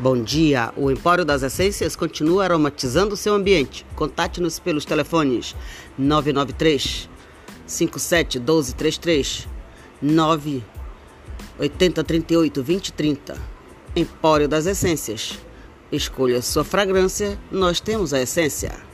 Bom dia, o Empório das Essências continua aromatizando o seu ambiente. Contate-nos pelos telefones 993 57 1233 9 80 38 20 30. Empório das Essências. Escolha sua fragrância, nós temos a essência.